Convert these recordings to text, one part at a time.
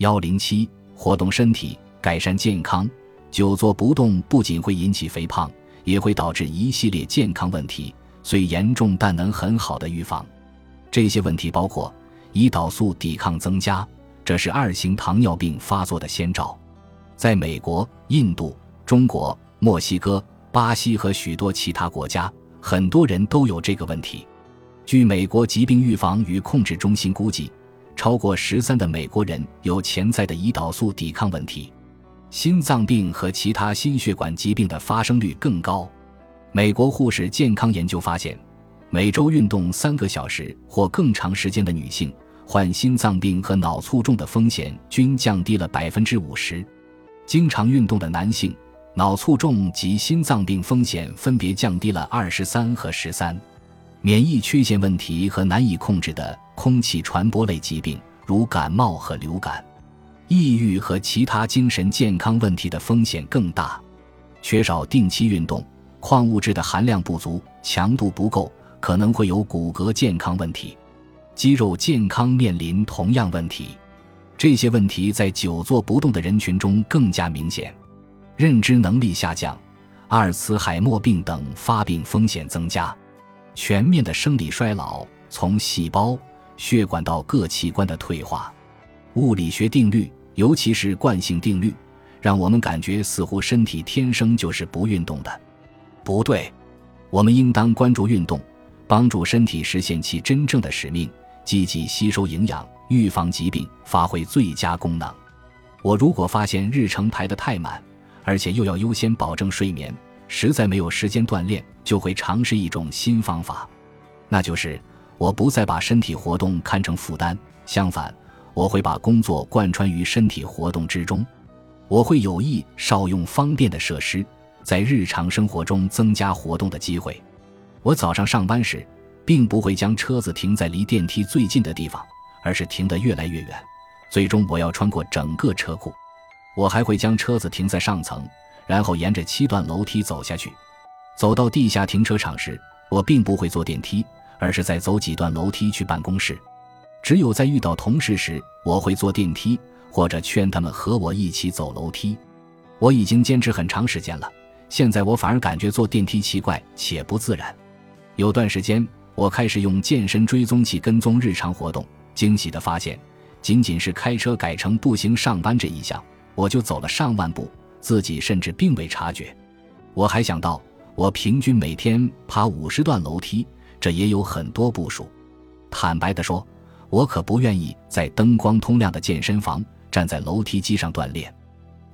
幺零七，活动身体，改善健康。久坐不动不仅会引起肥胖，也会导致一系列健康问题，虽严重但能很好的预防。这些问题包括胰岛素抵抗增加，这是二型糖尿病发作的先兆。在美国、印度、中国、墨西哥、巴西和许多其他国家，很多人都有这个问题。据美国疾病预防与控制中心估计，超过十三的美国人有潜在的胰岛素抵抗问题。心脏病和其他心血管疾病的发生率更高。美国护士健康研究发现，每周运动三个小时或更长时间的女性，患心脏病和脑卒中的风险均降低了百分之五十。经常运动的男性，脑卒中及心脏病风险分别降低了二十三和十三。免疫缺陷问题和难以控制的空气传播类疾病，如感冒和流感。抑郁和其他精神健康问题的风险更大，缺少定期运动，矿物质的含量不足，强度不够，可能会有骨骼健康问题，肌肉健康面临同样问题。这些问题在久坐不动的人群中更加明显，认知能力下降，阿尔茨海默病等发病风险增加，全面的生理衰老，从细胞、血管到各器官的退化，物理学定律。尤其是惯性定律，让我们感觉似乎身体天生就是不运动的。不对，我们应当关注运动，帮助身体实现其真正的使命，积极吸收营养，预防疾病，发挥最佳功能。我如果发现日程排得太满，而且又要优先保证睡眠，实在没有时间锻炼，就会尝试一种新方法，那就是我不再把身体活动看成负担，相反。我会把工作贯穿于身体活动之中，我会有意少用方便的设施，在日常生活中增加活动的机会。我早上上班时，并不会将车子停在离电梯最近的地方，而是停得越来越远，最终我要穿过整个车库。我还会将车子停在上层，然后沿着七段楼梯走下去。走到地下停车场时，我并不会坐电梯，而是再走几段楼梯去办公室。只有在遇到同事时，我会坐电梯，或者劝他们和我一起走楼梯。我已经坚持很长时间了，现在我反而感觉坐电梯奇怪且不自然。有段时间，我开始用健身追踪器跟踪日常活动，惊喜地发现，仅仅是开车改成步行上班这一项，我就走了上万步，自己甚至并未察觉。我还想到，我平均每天爬五十段楼梯，这也有很多步数。坦白地说。我可不愿意在灯光通亮的健身房站在楼梯机上锻炼，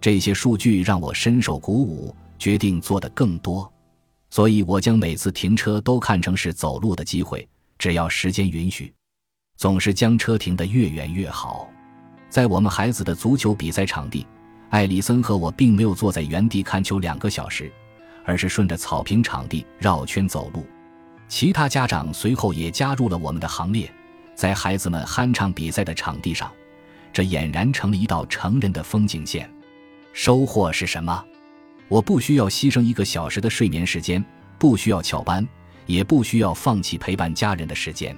这些数据让我深受鼓舞，决定做的更多。所以我将每次停车都看成是走路的机会，只要时间允许，总是将车停得越远越好。在我们孩子的足球比赛场地，艾里森和我并没有坐在原地看球两个小时，而是顺着草坪场地绕圈走路。其他家长随后也加入了我们的行列。在孩子们酣畅比赛的场地上，这俨然成了一道成人的风景线。收获是什么？我不需要牺牲一个小时的睡眠时间，不需要翘班，也不需要放弃陪伴家人的时间。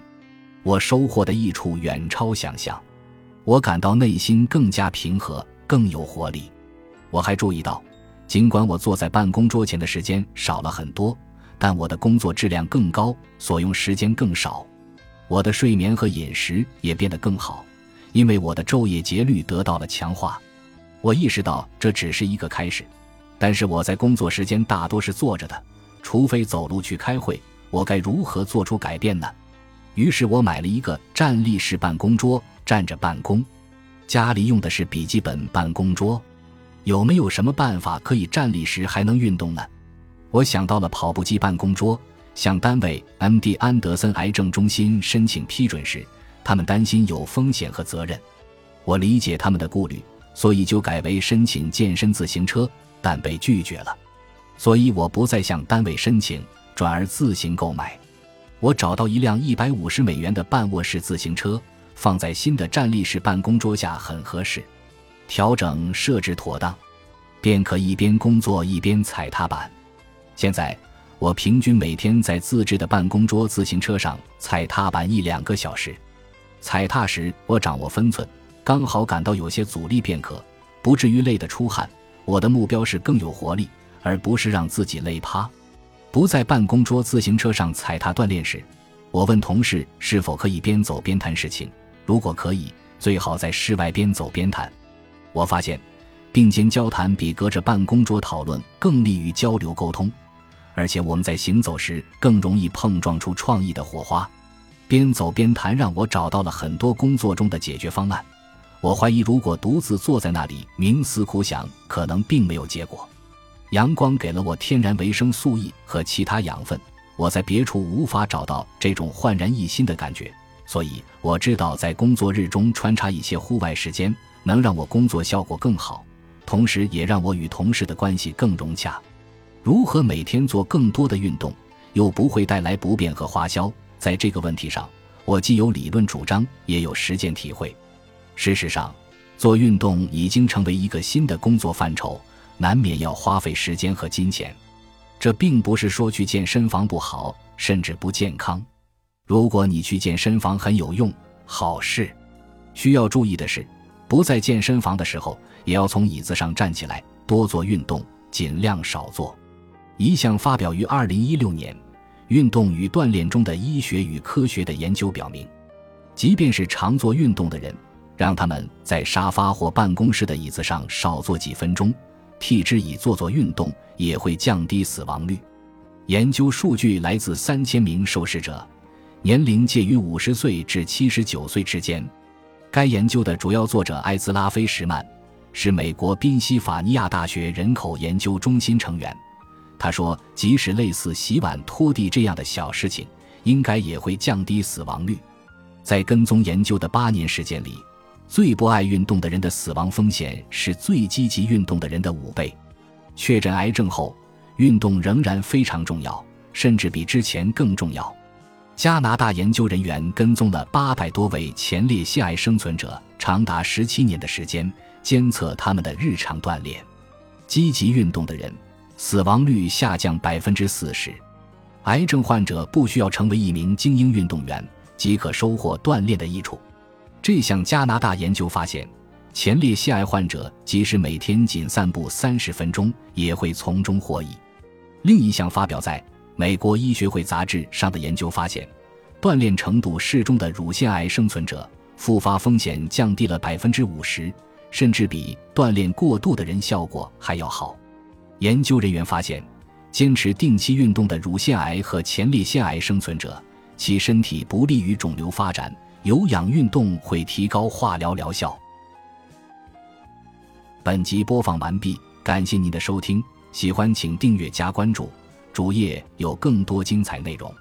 我收获的益处远超想象。我感到内心更加平和，更有活力。我还注意到，尽管我坐在办公桌前的时间少了很多，但我的工作质量更高，所用时间更少。我的睡眠和饮食也变得更好，因为我的昼夜节律得到了强化。我意识到这只是一个开始，但是我在工作时间大多是坐着的，除非走路去开会。我该如何做出改变呢？于是我买了一个站立式办公桌，站着办公。家里用的是笔记本办公桌，有没有什么办法可以站立时还能运动呢？我想到了跑步机办公桌。向单位 M.D. 安德森癌症中心申请批准时，他们担心有风险和责任。我理解他们的顾虑，所以就改为申请健身自行车，但被拒绝了。所以我不再向单位申请，转而自行购买。我找到一辆一百五十美元的半卧式自行车，放在新的站立式办公桌下很合适。调整设置妥当，便可一边工作一边踩踏板。现在。我平均每天在自制的办公桌自行车上踩踏板一两个小时。踩踏时，我掌握分寸，刚好感到有些阻力便可，不至于累得出汗。我的目标是更有活力，而不是让自己累趴。不在办公桌自行车上踩踏锻炼时，我问同事是否可以边走边谈事情。如果可以，最好在室外边走边谈。我发现，并肩交谈比隔着办公桌讨论更利于交流沟通，而且我们在行走时更容易碰撞出创意的火花。边走边谈让我找到了很多工作中的解决方案。我怀疑，如果独自坐在那里冥思苦想，可能并没有结果。阳光给了我天然维生素 E 和其他养分，我在别处无法找到这种焕然一新的感觉。所以我知道，在工作日中穿插一些户外时间，能让我工作效果更好，同时也让我与同事的关系更融洽。如何每天做更多的运动，又不会带来不便和花销？在这个问题上，我既有理论主张，也有实践体会。事实上，做运动已经成为一个新的工作范畴，难免要花费时间和金钱。这并不是说去健身房不好，甚至不健康。如果你去健身房很有用，好事。需要注意的是，不在健身房的时候，也要从椅子上站起来，多做运动，尽量少做。一项发表于二零一六年《运动与锻炼中的医学与科学》的研究表明，即便是常做运动的人。让他们在沙发或办公室的椅子上少坐几分钟，替之以做做运动，也会降低死亡率。研究数据来自三千名受试者，年龄介于五十岁至七十九岁之间。该研究的主要作者艾兹拉菲什曼是美国宾夕法尼亚大学人口研究中心成员。他说：“即使类似洗碗、拖地这样的小事情，应该也会降低死亡率。”在跟踪研究的八年时间里。最不爱运动的人的死亡风险是最积极运动的人的五倍。确诊癌症后，运动仍然非常重要，甚至比之前更重要。加拿大研究人员跟踪了八百多位前列腺癌生存者，长达十七年的时间，监测他们的日常锻炼。积极运动的人，死亡率下降百分之四十。癌症患者不需要成为一名精英运动员，即可收获锻炼的益处。这项加拿大研究发现，前列腺癌患者即使每天仅散步三十分钟，也会从中获益。另一项发表在《美国医学会杂志》上的研究发现，锻炼程度适中的乳腺癌生存者复发风险降低了百分之五十，甚至比锻炼过度的人效果还要好。研究人员发现，坚持定期运动的乳腺癌和前列腺癌生存者，其身体不利于肿瘤发展。有氧运动会提高化疗疗效。本集播放完毕，感谢您的收听，喜欢请订阅加关注，主页有更多精彩内容。